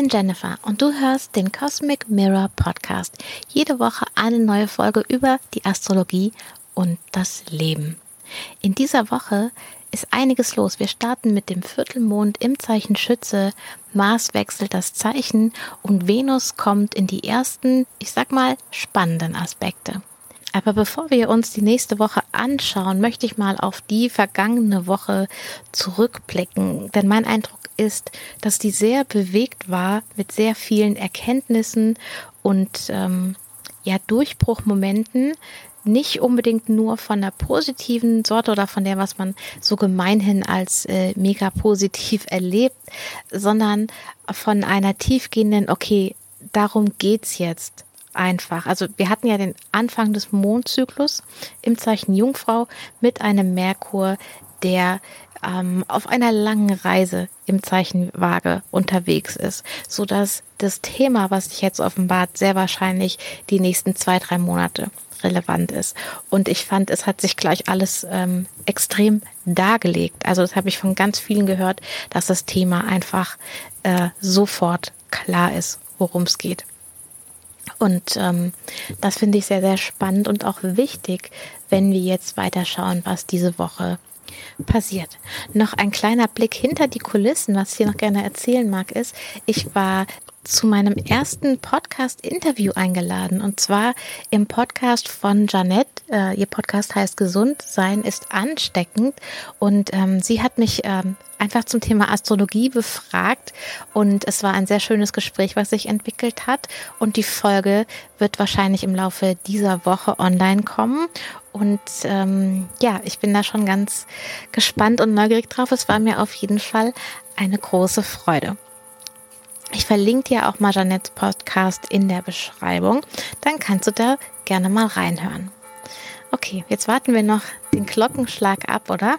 bin Jennifer und du hörst den Cosmic Mirror Podcast. Jede Woche eine neue Folge über die Astrologie und das Leben. In dieser Woche ist einiges los. Wir starten mit dem Viertelmond im Zeichen Schütze. Mars wechselt das Zeichen und Venus kommt in die ersten, ich sag mal, spannenden Aspekte. Aber bevor wir uns die nächste Woche anschauen, möchte ich mal auf die vergangene Woche zurückblicken. Denn mein Eindruck ist, dass die sehr bewegt war mit sehr vielen Erkenntnissen und ähm, ja Durchbruchmomenten, nicht unbedingt nur von der positiven Sorte oder von der, was man so gemeinhin als äh, mega positiv erlebt, sondern von einer tiefgehenden, okay, darum geht's jetzt einfach. Also wir hatten ja den Anfang des Mondzyklus im Zeichen Jungfrau mit einem Merkur, der ähm, auf einer langen Reise im Zeichen Waage unterwegs ist, so dass das Thema, was sich jetzt offenbart, sehr wahrscheinlich die nächsten zwei, drei Monate relevant ist. Und ich fand, es hat sich gleich alles ähm, extrem dargelegt. Also das habe ich von ganz vielen gehört, dass das Thema einfach äh, sofort klar ist, worum es geht. Und ähm, das finde ich sehr, sehr spannend und auch wichtig, wenn wir jetzt weiterschauen, was diese Woche passiert. Noch ein kleiner Blick hinter die Kulissen, was ich hier noch gerne erzählen mag, ist, ich war zu meinem ersten Podcast-Interview eingeladen und zwar im Podcast von Janette. Äh, ihr Podcast heißt Gesund sein ist ansteckend und ähm, sie hat mich ähm, einfach zum Thema Astrologie befragt und es war ein sehr schönes Gespräch, was sich entwickelt hat und die Folge wird wahrscheinlich im Laufe dieser Woche online kommen und ähm, ja, ich bin da schon ganz gespannt und neugierig drauf. Es war mir auf jeden Fall eine große Freude. Ich verlinke dir auch mal Janettes Podcast in der Beschreibung. Dann kannst du da gerne mal reinhören. Okay, jetzt warten wir noch den Glockenschlag ab, oder?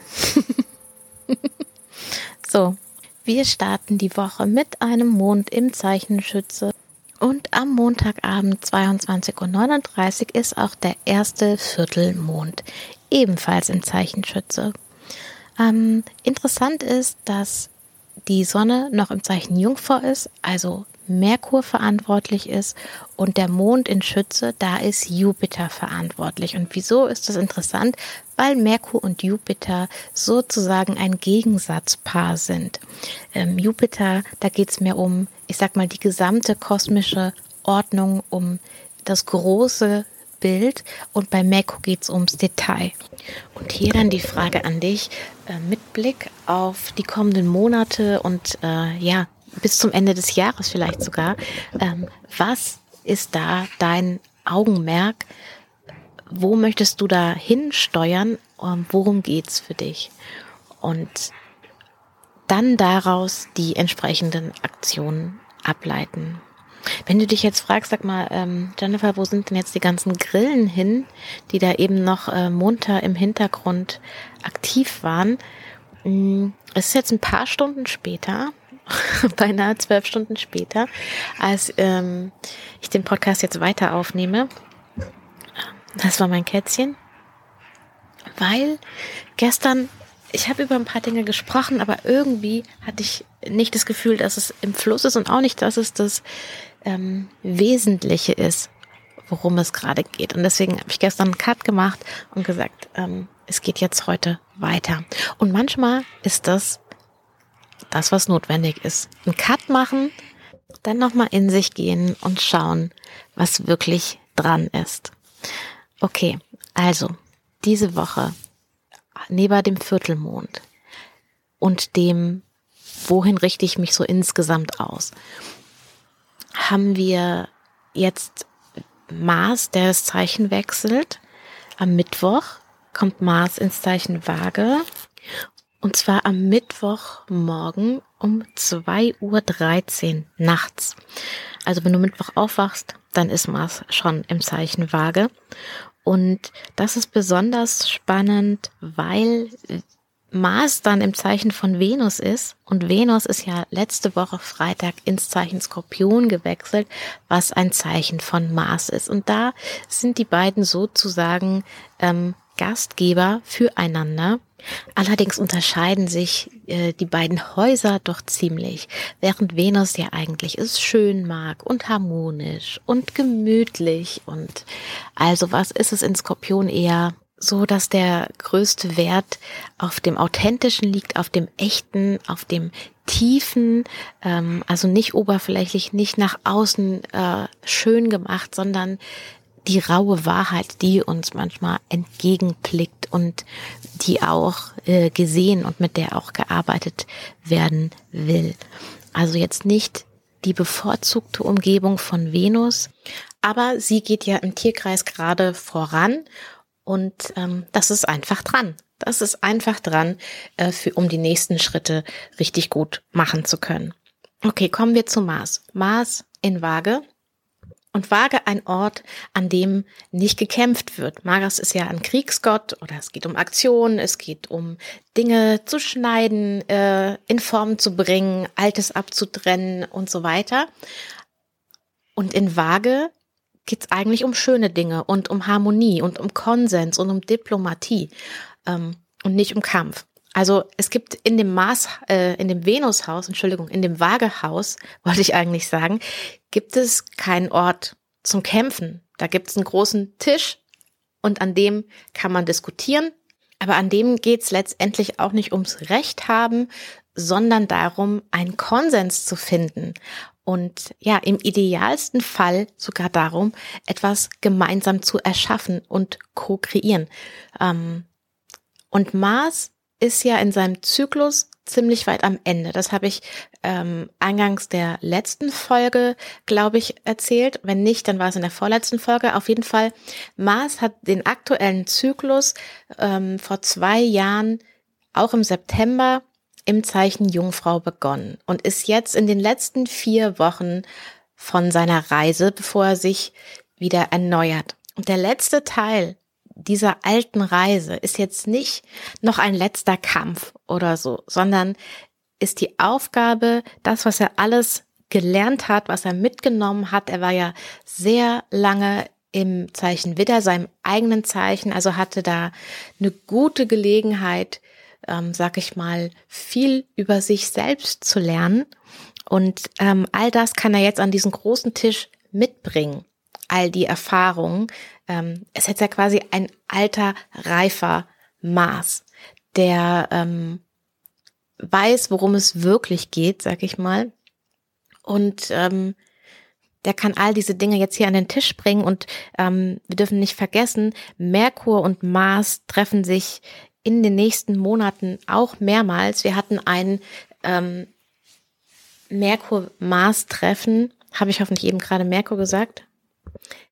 so, wir starten die Woche mit einem Mond im Zeichen Schütze. Und am Montagabend 22.39 Uhr ist auch der erste Viertelmond, ebenfalls im Zeichen Schütze. Ähm, interessant ist, dass die Sonne noch im Zeichen Jungfrau ist, also Merkur verantwortlich ist und der Mond in Schütze, da ist Jupiter verantwortlich. Und wieso ist das interessant? Weil Merkur und Jupiter sozusagen ein Gegensatzpaar sind. Ähm, Jupiter, da geht es mehr um, ich sag mal, die gesamte kosmische Ordnung, um das große Bild und bei Merkur geht es ums Detail. Und hier dann die Frage an dich, mit Blick auf die kommenden Monate und äh, ja, bis zum Ende des Jahres vielleicht sogar, ähm, was ist da dein Augenmerk? Wo möchtest du da hinsteuern? Ähm, worum geht's für dich? Und dann daraus die entsprechenden Aktionen ableiten. Wenn du dich jetzt fragst, sag mal, ähm, Jennifer, wo sind denn jetzt die ganzen Grillen hin, die da eben noch äh, munter im Hintergrund aktiv waren? Mm, es ist jetzt ein paar Stunden später, beinahe zwölf Stunden später, als ähm, ich den Podcast jetzt weiter aufnehme. Das war mein Kätzchen, weil gestern ich habe über ein paar Dinge gesprochen, aber irgendwie hatte ich nicht das Gefühl, dass es im Fluss ist und auch nicht, dass es das ähm, Wesentliche ist, worum es gerade geht. Und deswegen habe ich gestern einen Cut gemacht und gesagt, ähm, es geht jetzt heute weiter. Und manchmal ist das das, was notwendig ist. Ein Cut machen, dann nochmal in sich gehen und schauen, was wirklich dran ist. Okay, also diese Woche neben dem Viertelmond und dem, wohin richte ich mich so insgesamt aus, haben wir jetzt Mars, der das Zeichen wechselt. Am Mittwoch kommt Mars ins Zeichen Waage. Und zwar am Mittwochmorgen um 2.13 Uhr nachts. Also wenn du Mittwoch aufwachst, dann ist Mars schon im Zeichen Waage. Und das ist besonders spannend, weil Mars dann im Zeichen von Venus ist und Venus ist ja letzte Woche Freitag ins Zeichen Skorpion gewechselt, was ein Zeichen von Mars ist. Und da sind die beiden sozusagen ähm, Gastgeber füreinander. Allerdings unterscheiden sich äh, die beiden Häuser doch ziemlich. Während Venus ja eigentlich es schön mag und harmonisch und gemütlich und also was ist es in Skorpion eher so, dass der größte Wert auf dem Authentischen liegt, auf dem Echten, auf dem Tiefen, ähm, also nicht oberflächlich, nicht nach außen äh, schön gemacht, sondern die raue Wahrheit, die uns manchmal entgegenblickt und die auch äh, gesehen und mit der auch gearbeitet werden will. Also jetzt nicht die bevorzugte Umgebung von Venus, aber sie geht ja im Tierkreis gerade voran und ähm, das ist einfach dran. Das ist einfach dran, äh, für, um die nächsten Schritte richtig gut machen zu können. Okay, kommen wir zu Mars. Mars in Waage. Und Waage ein Ort, an dem nicht gekämpft wird. Mars ist ja ein Kriegsgott oder es geht um Aktionen, es geht um Dinge zu schneiden, äh, in Form zu bringen, Altes abzutrennen und so weiter. Und in Waage geht es eigentlich um schöne Dinge und um Harmonie und um Konsens und um Diplomatie ähm, und nicht um Kampf. Also es gibt in dem Mars, äh, in dem Venushaus, Entschuldigung, in dem Waagehaus, wollte ich eigentlich sagen, gibt es keinen Ort zum Kämpfen. Da gibt es einen großen Tisch und an dem kann man diskutieren. Aber an dem geht es letztendlich auch nicht ums Recht haben, sondern darum, einen Konsens zu finden. Und ja, im idealsten Fall sogar darum, etwas gemeinsam zu erschaffen und co-kreieren. Ähm, und Mars ist ja in seinem Zyklus ziemlich weit am Ende. Das habe ich ähm, eingangs der letzten Folge, glaube ich, erzählt. Wenn nicht, dann war es in der vorletzten Folge. Auf jeden Fall, Mars hat den aktuellen Zyklus ähm, vor zwei Jahren, auch im September, im Zeichen Jungfrau begonnen und ist jetzt in den letzten vier Wochen von seiner Reise, bevor er sich wieder erneuert. Und der letzte Teil dieser alten Reise ist jetzt nicht noch ein letzter Kampf oder so, sondern ist die Aufgabe, das, was er alles gelernt hat, was er mitgenommen hat. Er war ja sehr lange im Zeichen Widder, seinem eigenen Zeichen, also hatte da eine gute Gelegenheit, ähm, sag ich mal, viel über sich selbst zu lernen. Und ähm, all das kann er jetzt an diesen großen Tisch mitbringen. All die Erfahrungen. Ähm, es ist jetzt ja quasi ein alter, reifer Maß, der ähm, weiß, worum es wirklich geht, sag ich mal. Und ähm, der kann all diese Dinge jetzt hier an den Tisch bringen und ähm, wir dürfen nicht vergessen, Merkur und Mars treffen sich in den nächsten Monaten auch mehrmals. Wir hatten ein ähm, Merkur-Mars-Treffen. Habe ich hoffentlich eben gerade Merkur gesagt?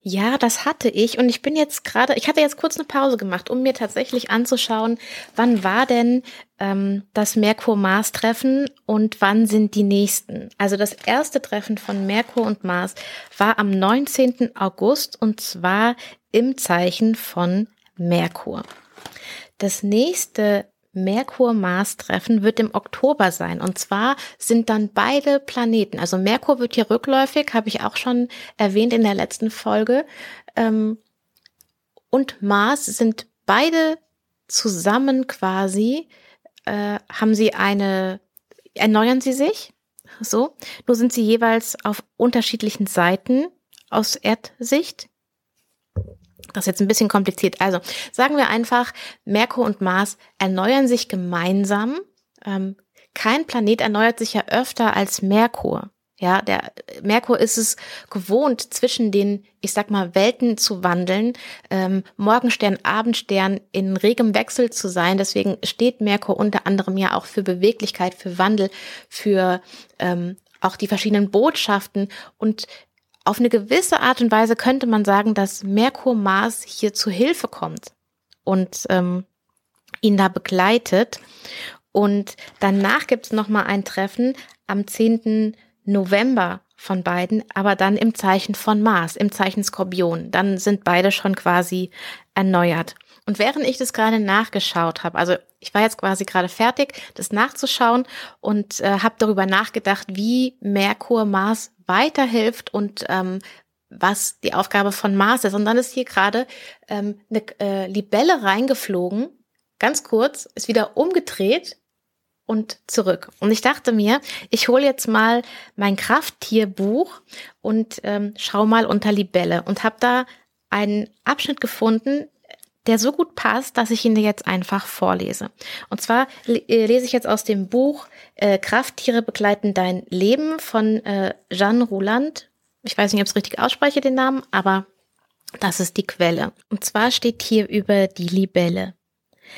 Ja, das hatte ich und ich bin jetzt gerade, ich hatte jetzt kurz eine Pause gemacht, um mir tatsächlich anzuschauen, wann war denn ähm, das Merkur-Mars-Treffen und wann sind die nächsten. Also das erste Treffen von Merkur und Mars war am 19. August und zwar im Zeichen von Merkur. Das nächste Merkur-Mars-Treffen wird im Oktober sein. Und zwar sind dann beide Planeten, also Merkur wird hier rückläufig, habe ich auch schon erwähnt in der letzten Folge. Ähm, und Mars sind beide zusammen quasi, äh, haben sie eine, erneuern sie sich. So, nur sind sie jeweils auf unterschiedlichen Seiten aus Erdsicht. Das ist jetzt ein bisschen kompliziert. Also sagen wir einfach, Merkur und Mars erneuern sich gemeinsam. Ähm, kein Planet erneuert sich ja öfter als Merkur. Ja, der Merkur ist es gewohnt, zwischen den, ich sag mal, Welten zu wandeln, ähm, Morgenstern, Abendstern in regem Wechsel zu sein. Deswegen steht Merkur unter anderem ja auch für Beweglichkeit, für Wandel, für ähm, auch die verschiedenen Botschaften und auf eine gewisse Art und Weise könnte man sagen, dass Merkur Mars hier zu Hilfe kommt und ähm, ihn da begleitet. Und danach gibt es nochmal ein Treffen am 10. November von beiden, aber dann im Zeichen von Mars, im Zeichen Skorpion. Dann sind beide schon quasi erneuert. Und während ich das gerade nachgeschaut habe, also ich war jetzt quasi gerade fertig, das nachzuschauen und äh, habe darüber nachgedacht, wie Merkur Mars weiterhilft und ähm, was die Aufgabe von Mars ist. Und dann ist hier gerade ähm, eine äh, Libelle reingeflogen, ganz kurz, ist wieder umgedreht und zurück. Und ich dachte mir, ich hole jetzt mal mein Krafttierbuch und ähm, schau mal unter Libelle und habe da einen Abschnitt gefunden, der so gut passt, dass ich ihn dir jetzt einfach vorlese. Und zwar äh, lese ich jetzt aus dem Buch äh, Krafttiere begleiten dein Leben von äh, Jeanne Rouland. Ich weiß nicht, ob ich es richtig ausspreche, den Namen, aber das ist die Quelle. Und zwar steht hier über die Libelle.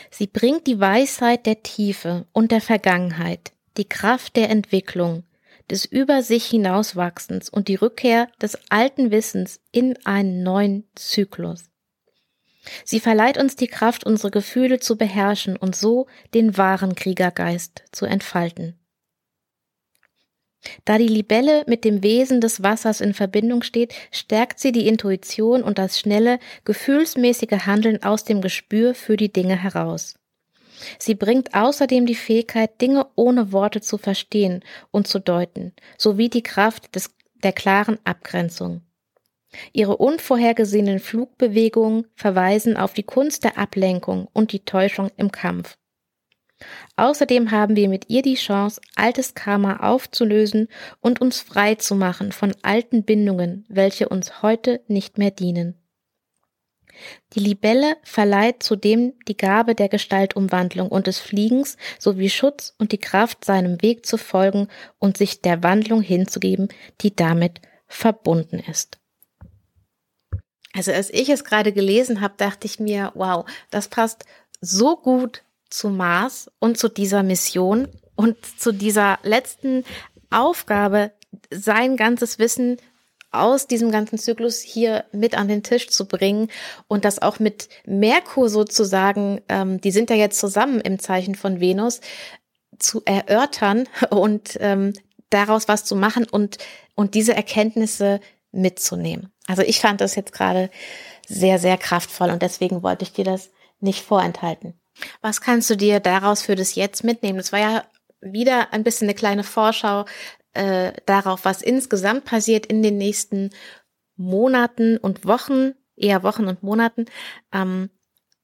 Sie bringt die Weisheit der Tiefe und der Vergangenheit, die Kraft der Entwicklung, des über sich hinauswachsens und die Rückkehr des alten Wissens in einen neuen Zyklus. Sie verleiht uns die Kraft, unsere Gefühle zu beherrschen und so den wahren Kriegergeist zu entfalten. Da die Libelle mit dem Wesen des Wassers in Verbindung steht, stärkt sie die Intuition und das schnelle, gefühlsmäßige Handeln aus dem Gespür für die Dinge heraus. Sie bringt außerdem die Fähigkeit, Dinge ohne Worte zu verstehen und zu deuten, sowie die Kraft des, der klaren Abgrenzung. Ihre unvorhergesehenen Flugbewegungen verweisen auf die Kunst der Ablenkung und die Täuschung im Kampf. Außerdem haben wir mit ihr die Chance, altes Karma aufzulösen und uns frei zu machen von alten Bindungen, welche uns heute nicht mehr dienen. Die Libelle verleiht zudem die Gabe der Gestaltumwandlung und des Fliegens sowie Schutz und die Kraft, seinem Weg zu folgen und sich der Wandlung hinzugeben, die damit verbunden ist. Also als ich es gerade gelesen habe, dachte ich mir, wow, das passt so gut zu Mars und zu dieser Mission und zu dieser letzten Aufgabe, sein ganzes Wissen aus diesem ganzen Zyklus hier mit an den Tisch zu bringen und das auch mit Merkur sozusagen, ähm, die sind ja jetzt zusammen im Zeichen von Venus, zu erörtern und ähm, daraus was zu machen und, und diese Erkenntnisse mitzunehmen. Also ich fand das jetzt gerade sehr, sehr kraftvoll und deswegen wollte ich dir das nicht vorenthalten. Was kannst du dir daraus für das Jetzt mitnehmen? Das war ja wieder ein bisschen eine kleine Vorschau äh, darauf, was insgesamt passiert in den nächsten Monaten und Wochen, eher Wochen und Monaten. Ähm,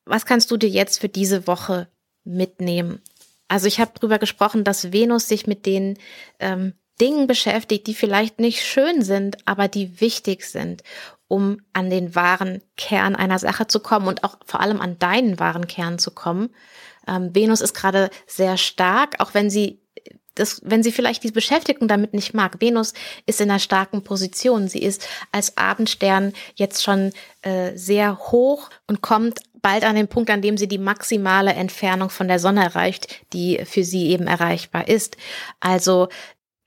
was kannst du dir jetzt für diese Woche mitnehmen? Also ich habe drüber gesprochen, dass Venus sich mit den ähm, Dingen beschäftigt, die vielleicht nicht schön sind, aber die wichtig sind, um an den wahren Kern einer Sache zu kommen und auch vor allem an deinen wahren Kern zu kommen. Ähm, Venus ist gerade sehr stark, auch wenn sie das, wenn sie vielleicht die Beschäftigung damit nicht mag. Venus ist in einer starken Position. Sie ist als Abendstern jetzt schon äh, sehr hoch und kommt bald an den Punkt, an dem sie die maximale Entfernung von der Sonne erreicht, die für sie eben erreichbar ist. Also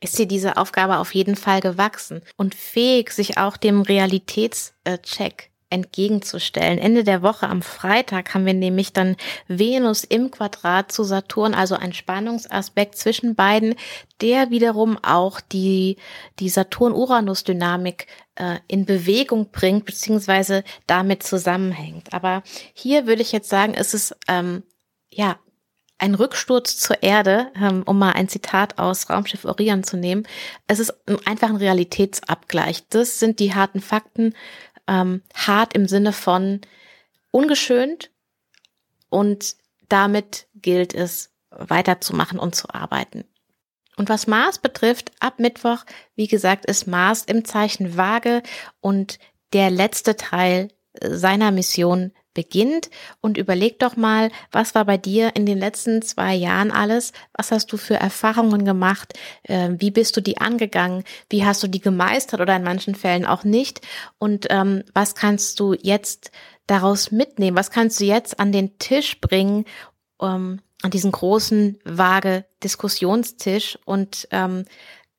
ist sie diese Aufgabe auf jeden Fall gewachsen und fähig, sich auch dem Realitätscheck entgegenzustellen. Ende der Woche am Freitag haben wir nämlich dann Venus im Quadrat zu Saturn, also ein Spannungsaspekt zwischen beiden, der wiederum auch die, die Saturn-Uranus-Dynamik äh, in Bewegung bringt, beziehungsweise damit zusammenhängt. Aber hier würde ich jetzt sagen, ist es ähm, ja ein Rücksturz zur Erde, ähm, um mal ein Zitat aus Raumschiff Orion zu nehmen. Es ist einfach ein Realitätsabgleich. Das sind die harten Fakten. Ähm, hart im Sinne von ungeschönt und damit gilt es weiterzumachen und zu arbeiten. Und was Mars betrifft, ab Mittwoch, wie gesagt, ist Mars im Zeichen Waage und der letzte Teil seiner Mission beginnt und überleg doch mal, was war bei dir in den letzten zwei Jahren alles? Was hast du für Erfahrungen gemacht? Äh, wie bist du die angegangen? Wie hast du die gemeistert oder in manchen Fällen auch nicht? Und ähm, was kannst du jetzt daraus mitnehmen? Was kannst du jetzt an den Tisch bringen, ähm, an diesen großen, vage Diskussionstisch und ähm,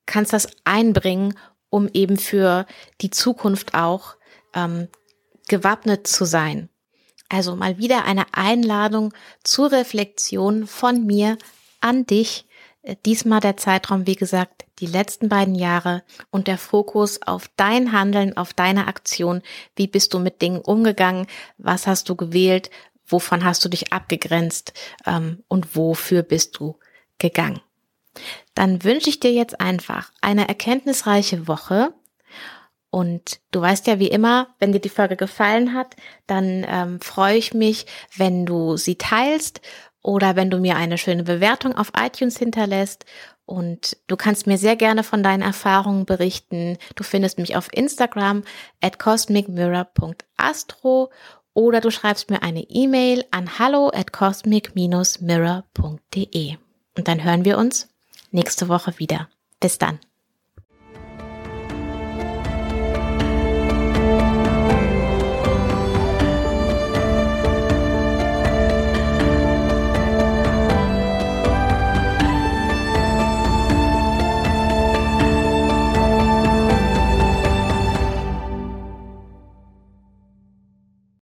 kannst das einbringen, um eben für die Zukunft auch ähm, gewappnet zu sein. Also mal wieder eine Einladung zur Reflexion von mir an dich. Äh, diesmal der Zeitraum, wie gesagt, die letzten beiden Jahre und der Fokus auf dein Handeln, auf deine Aktion. Wie bist du mit Dingen umgegangen? Was hast du gewählt? Wovon hast du dich abgegrenzt? Ähm, und wofür bist du gegangen? Dann wünsche ich dir jetzt einfach eine erkenntnisreiche Woche Und du weißt ja wie immer, wenn dir die Folge gefallen hat, dann ähm, freue ich mich, wenn du sie teilst oder wenn du mir eine schöne Bewertung auf iTunes hinterlässt. Und du kannst mir sehr gerne von deinen Erfahrungen berichten. Du findest mich auf Instagram at cosmicmirror.astro oder du schreibst mir eine E-Mail an hallo at cosmic-mirror.de. Und dann hören wir uns nächste Woche wieder. Bis dann.